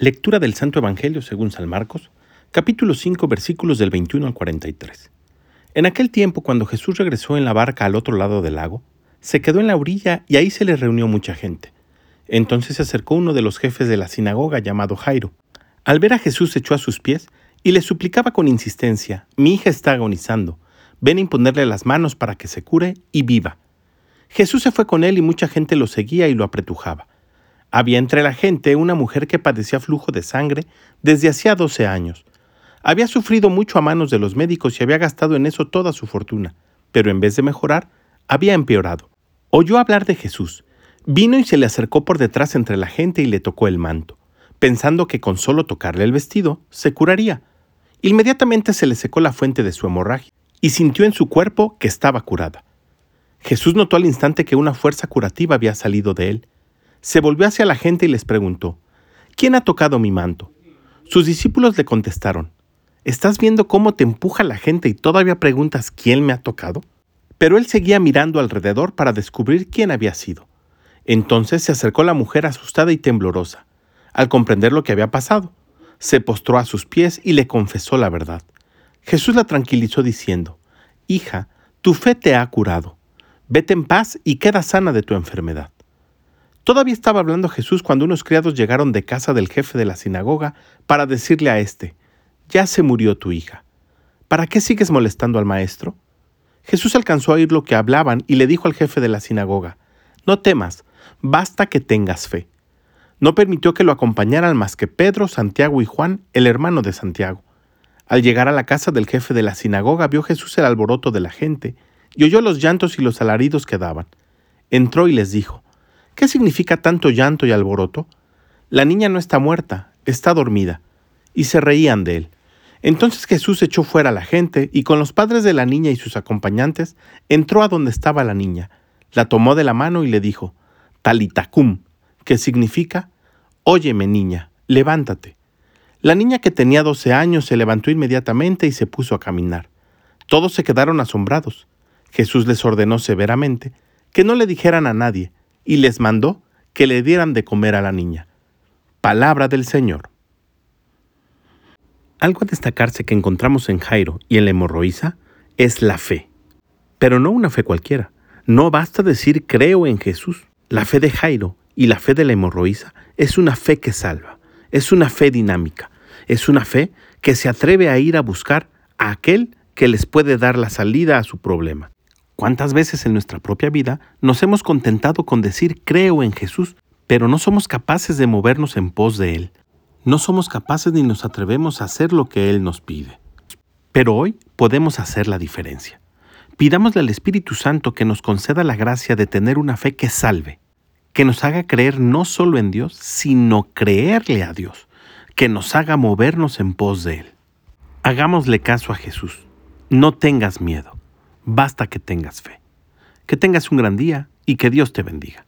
Lectura del Santo Evangelio según San Marcos, capítulo 5, versículos del 21 al 43. En aquel tiempo, cuando Jesús regresó en la barca al otro lado del lago, se quedó en la orilla y ahí se le reunió mucha gente. Entonces se acercó uno de los jefes de la sinagoga llamado Jairo. Al ver a Jesús se echó a sus pies y le suplicaba con insistencia, mi hija está agonizando, ven a imponerle las manos para que se cure y viva. Jesús se fue con él y mucha gente lo seguía y lo apretujaba. Había entre la gente una mujer que padecía flujo de sangre desde hacía 12 años. Había sufrido mucho a manos de los médicos y había gastado en eso toda su fortuna, pero en vez de mejorar, había empeorado. Oyó hablar de Jesús. Vino y se le acercó por detrás entre la gente y le tocó el manto, pensando que con solo tocarle el vestido se curaría. Inmediatamente se le secó la fuente de su hemorragia y sintió en su cuerpo que estaba curada. Jesús notó al instante que una fuerza curativa había salido de él se volvió hacia la gente y les preguntó, ¿quién ha tocado mi manto? Sus discípulos le contestaron, ¿estás viendo cómo te empuja la gente y todavía preguntas quién me ha tocado? Pero él seguía mirando alrededor para descubrir quién había sido. Entonces se acercó la mujer asustada y temblorosa. Al comprender lo que había pasado, se postró a sus pies y le confesó la verdad. Jesús la tranquilizó diciendo, Hija, tu fe te ha curado. Vete en paz y queda sana de tu enfermedad. Todavía estaba hablando Jesús cuando unos criados llegaron de casa del jefe de la sinagoga para decirle a éste, Ya se murió tu hija. ¿Para qué sigues molestando al maestro? Jesús alcanzó a oír lo que hablaban y le dijo al jefe de la sinagoga, No temas, basta que tengas fe. No permitió que lo acompañaran más que Pedro, Santiago y Juan, el hermano de Santiago. Al llegar a la casa del jefe de la sinagoga vio Jesús el alboroto de la gente y oyó los llantos y los alaridos que daban. Entró y les dijo, ¿Qué significa tanto llanto y alboroto? La niña no está muerta, está dormida. Y se reían de él. Entonces Jesús echó fuera a la gente y con los padres de la niña y sus acompañantes entró a donde estaba la niña, la tomó de la mano y le dijo, Talitacum, que significa, Óyeme niña, levántate. La niña que tenía doce años se levantó inmediatamente y se puso a caminar. Todos se quedaron asombrados. Jesús les ordenó severamente que no le dijeran a nadie, y les mandó que le dieran de comer a la niña. Palabra del Señor. Algo a destacarse que encontramos en Jairo y en la hemorroísa es la fe. Pero no una fe cualquiera. No basta decir creo en Jesús. La fe de Jairo y la fe de la hemorroísa es una fe que salva. Es una fe dinámica. Es una fe que se atreve a ir a buscar a aquel que les puede dar la salida a su problema. ¿Cuántas veces en nuestra propia vida nos hemos contentado con decir creo en Jesús, pero no somos capaces de movernos en pos de Él? No somos capaces ni nos atrevemos a hacer lo que Él nos pide. Pero hoy podemos hacer la diferencia. Pidámosle al Espíritu Santo que nos conceda la gracia de tener una fe que salve, que nos haga creer no solo en Dios, sino creerle a Dios, que nos haga movernos en pos de Él. Hagámosle caso a Jesús. No tengas miedo basta que tengas fe. Que tengas un gran día y que Dios te bendiga.